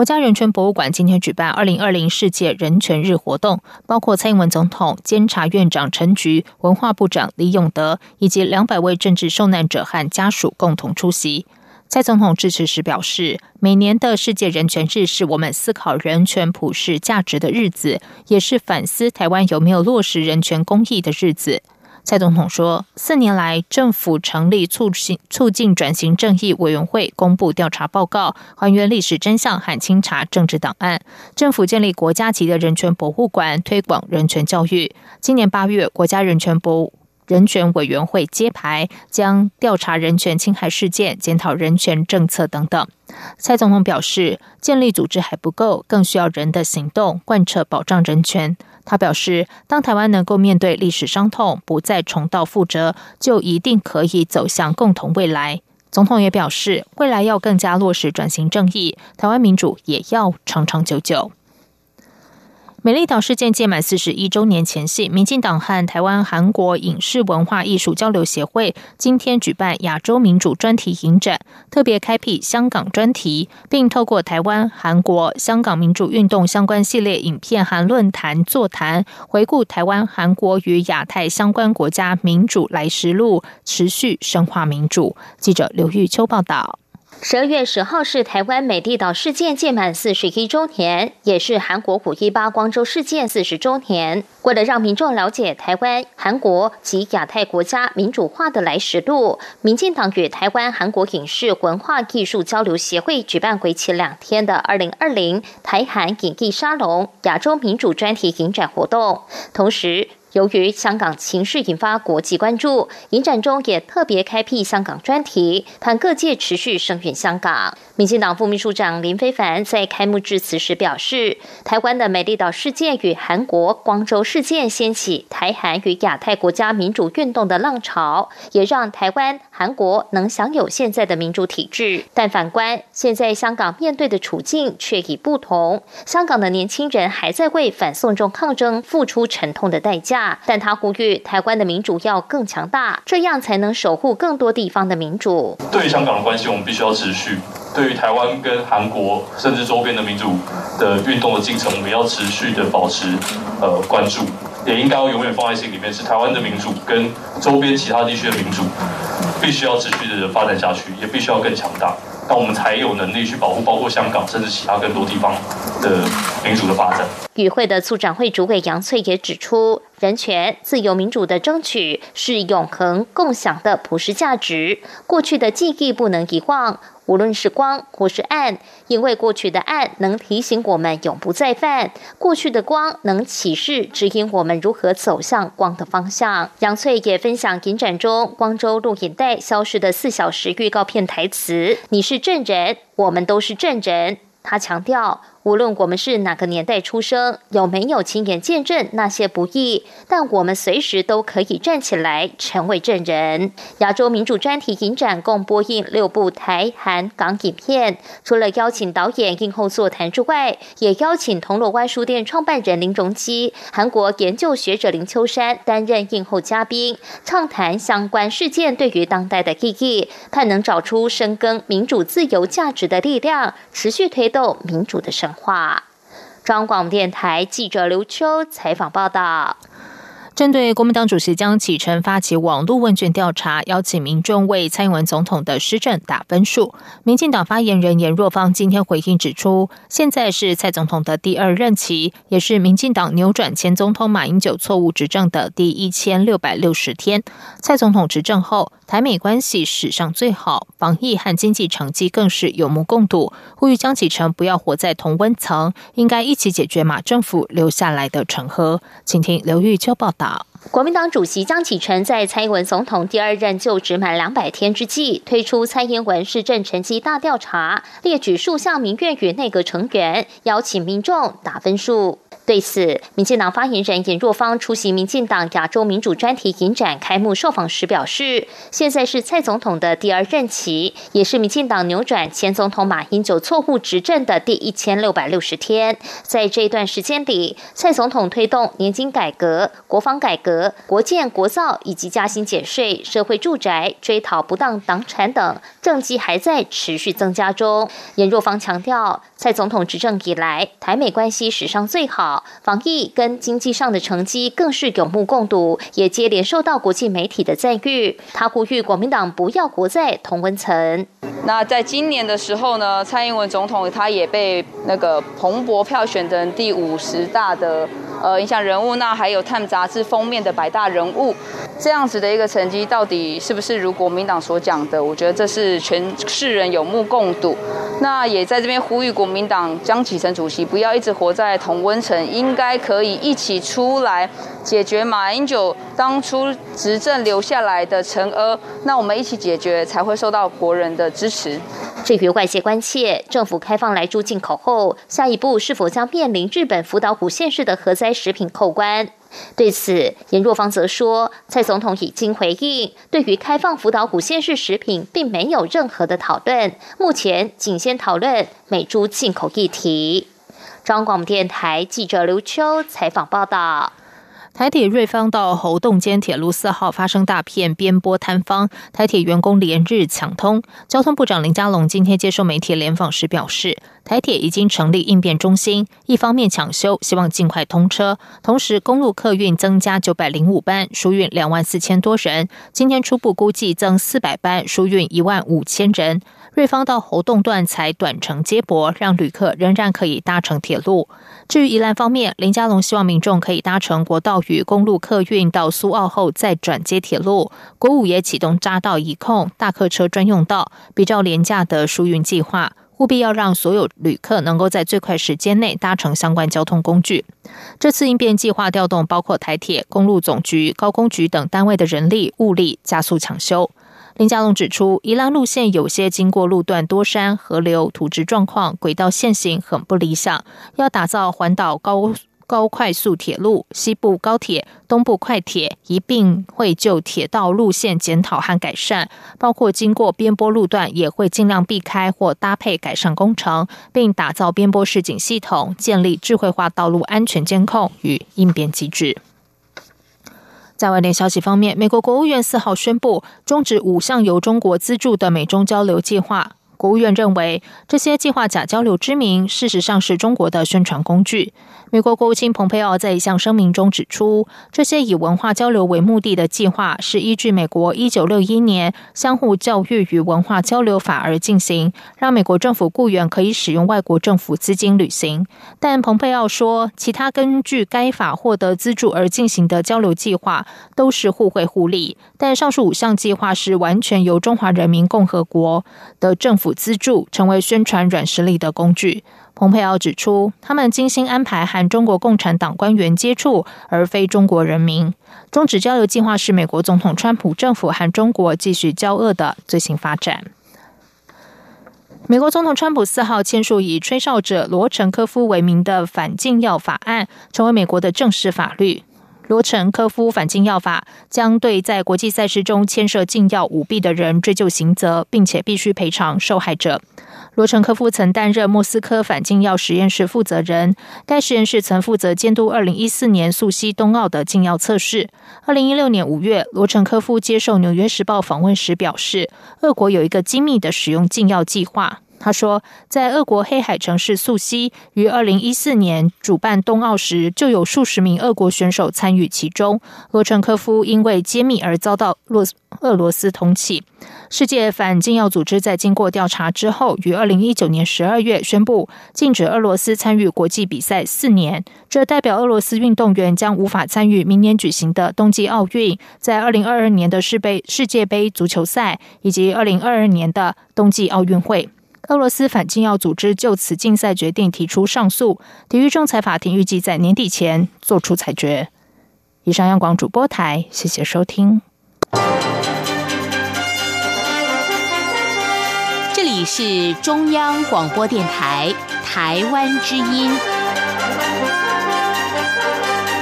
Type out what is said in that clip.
国家人权博物馆今天举办二零二零世界人权日活动，包括蔡英文总统、监察院长陈菊、文化部长李永德以及两百位政治受难者和家属共同出席。蔡总统致辞时表示，每年的世界人权日是我们思考人权普世价值的日子，也是反思台湾有没有落实人权公益的日子。蔡总统说，四年来，政府成立促进促进转型正义委员会，公布调查报告，还原历史真相和清查政治档案。政府建立国家级的人权博物馆，推广人权教育。今年八月，国家人权博物人权委员会揭牌，将调查人权侵害事件，检讨人权政策等等。蔡总统表示，建立组织还不够，更需要人的行动贯彻保障人权。他表示，当台湾能够面对历史伤痛，不再重蹈覆辙，就一定可以走向共同未来。总统也表示，未来要更加落实转型正义，台湾民主也要长长久久。美丽岛事件届满四十一周年前夕，民进党和台湾韩国影视文化艺术交流协会今天举办亚洲民主专题影展，特别开辟香港专题，并透过台湾、韩国、香港民主运动相关系列影片和论坛座谈，回顾台湾、韩国与亚太相关国家民主来时路，持续深化民主。记者刘玉秋报道。十二月十号是台湾美丽岛事件届满四十一周年，也是韩国五一八光州事件四十周年。为了让民众了解台湾、韩国及亚太国家民主化的来时路，民进党与台湾韩国影视文化艺术交流协会举办为期两天的二零二零台韩影艺沙龙亚洲民主专题影展活动，同时。由于香港情势引发国际关注，影展中也特别开辟香港专题，盼各界持续声援香港。民进党副秘书长林非凡在开幕致辞时表示，台湾的美丽岛事件与韩国光州事件掀起台韩与亚太国家民主运动的浪潮，也让台湾、韩国能享有现在的民主体制。但反观现在香港面对的处境却已不同，香港的年轻人还在为反送中抗争付出沉痛的代价。但他呼吁台湾的民主要更强大，这样才能守护更多地方的民主。对于香港的关系，我们必须要持续；对于台湾跟韩国甚至周边的民主的运动的进程，我们要持续的保持呃关注，也应该要永远放在心里面。是台湾的民主跟周边其他地区的民主，必须要持续的发展下去，也必须要更强大。那我们才有能力去保护包括香港甚至其他更多地方的民主的发展。与会的促展会主委杨翠也指出，人权、自由、民主的争取是永恒共享的普世价值，过去的记忆不能遗忘。无论是光或是暗，因为过去的暗能提醒我们永不再犯，过去的光能启示指引我们如何走向光的方向。杨翠也分享影展中光州录影带消失的四小时预告片台词：“你是证人，我们都是证人。”他强调。无论我们是哪个年代出生，有没有亲眼见证那些不易，但我们随时都可以站起来成为证人。亚洲民主专题影展共播映六部台、韩、港影片，除了邀请导演映后座谈之外，也邀请铜锣湾书店创办人林荣基、韩国研究学者林秋山担任映后嘉宾，畅谈相关事件对于当代的意义，盼能找出深耕民主自由价值的力量，持续推动民主的生。话，张广电台记者刘秋采访报道。针对国民党主席江启臣发起网络问卷调查，邀请民众为蔡英文总统的施政打分数。民进党发言人严若芳今天回应指出，现在是蔡总统的第二任期，也是民进党扭转前总统马英九错误执政的第一千六百六十天。蔡总统执政后，台美关系史上最好，防疫和经济成绩更是有目共睹。呼吁江启臣不要活在同温层，应该一起解决马政府留下来的成河。请听刘玉秋报道。国民党主席江启臣在蔡英文总统第二任就职满两百天之际，推出蔡英文市政成绩大调查，列举数项民怨与内阁成员，邀请民众打分数。对此，民进党发言人严若芳出席民进党亚洲民主专题影展开幕受访时表示，现在是蔡总统的第二任期，也是民进党扭转前总统马英九错误执政的第一千六百六十天。在这一段时间里，蔡总统推动年金改革、国防改革、国建国造以及加薪减税、社会住宅、追讨不当党产等政绩还在持续增加中。严若芳强调，蔡总统执政以来，台美关系史上最好。防疫跟经济上的成绩更是有目共睹，也接连受到国际媒体的赞誉。他呼吁国民党不要活在同温层。那在今年的时候呢，蔡英文总统他也被那个彭博票选成第五十大的呃影响人物，那还有《Time》杂志封面的百大人物，这样子的一个成绩，到底是不是如国民党所讲的？我觉得这是全世人有目共睹。那也在这边呼吁国民党江启臣主席不要一直活在同温层，应该可以一起出来解决马英九当初执政留下来的尘埃。那我们一起解决，才会受到国人的支持。至于外界关切政府开放来猪进口后，下一步是否将面临日本福岛古县市的核灾食品扣关？对此，严若芳则说，蔡总统已经回应，对于开放福岛古县市食品，并没有任何的讨论，目前仅先讨论美猪进口议题。中广电台记者刘秋采访报道。台铁瑞芳到侯洞间铁路四号发生大片边坡坍方，台铁员工连日抢通。交通部长林佳龙今天接受媒体联访时表示，台铁已经成立应变中心，一方面抢修，希望尽快通车；同时，公路客运增加九百零五班，输运两万四千多人。今天初步估计增四百班，输运一万五千人。瑞芳到侯洞段才短程接驳，让旅客仍然可以搭乘铁路。至于宜兰方面，林佳龙希望民众可以搭乘国道与公路客运到苏澳后再转接铁路。国五也启动匝道一控大客车专用道，比较廉价的疏运计划，务必要让所有旅客能够在最快时间内搭乘相关交通工具。这次应变计划调动包括台铁、公路总局、高工局等单位的人力物力，加速抢修。林佳龙指出，宜兰路线有些经过路段多山、河流、土质状况、轨道线型很不理想，要打造环岛高高快速铁路、西部高铁、东部快铁，一并会就铁道路线检讨和改善，包括经过边坡路段也会尽量避开或搭配改善工程，并打造边坡示警系统，建立智慧化道路安全监控与应变机制。在外电消息方面，美国国务院四号宣布终止五项由中国资助的美中交流计划。国务院认为，这些计划假交流之名，事实上是中国的宣传工具。美国国务卿蓬佩奥在一项声明中指出，这些以文化交流为目的的计划是依据美国一九六一年相互教育与文化交流法而进行，让美国政府雇员可以使用外国政府资金旅行。但蓬佩奥说，其他根据该法获得资助而进行的交流计划都是互惠互利，但上述五项计划是完全由中华人民共和国的政府。资助成为宣传软实力的工具。蓬佩奥指出，他们精心安排和中国共产党官员接触，而非中国人民。终止交流计划是美国总统川普政府和中国继续交恶的最新发展。美国总统川普四号签署以吹哨者罗陈科夫为名的反禁药法案，成为美国的正式法律。罗陈科夫反禁药法将对在国际赛事中牵涉禁药舞弊的人追究刑责，并且必须赔偿受害者。罗陈科夫曾担任莫斯科反禁药实验室负责人，该实验室曾负责监督二零一四年素西冬奥的禁药测试。二零一六年五月，罗陈科夫接受《纽约时报》访问时表示，俄国有一个精密的使用禁药计划。他说，在俄国黑海城市素西于二零一四年主办冬奥时，就有数十名俄国选手参与其中。罗陈科夫因为揭秘而遭到洛俄罗斯通缉。世界反禁药组织在经过调查之后，于二零一九年十二月宣布禁止俄罗斯参与国际比赛四年。这代表俄罗斯运动员将无法参与明年举行的冬季奥运，在二零二二年的世杯世界杯足球赛以及二零二二年的冬季奥运会。俄罗斯反禁药组织就此竞赛决定提出上诉。体育仲裁法庭预计在年底前做出裁决。以上央广主播台谢谢收听。这里是中央广播电台台湾之音。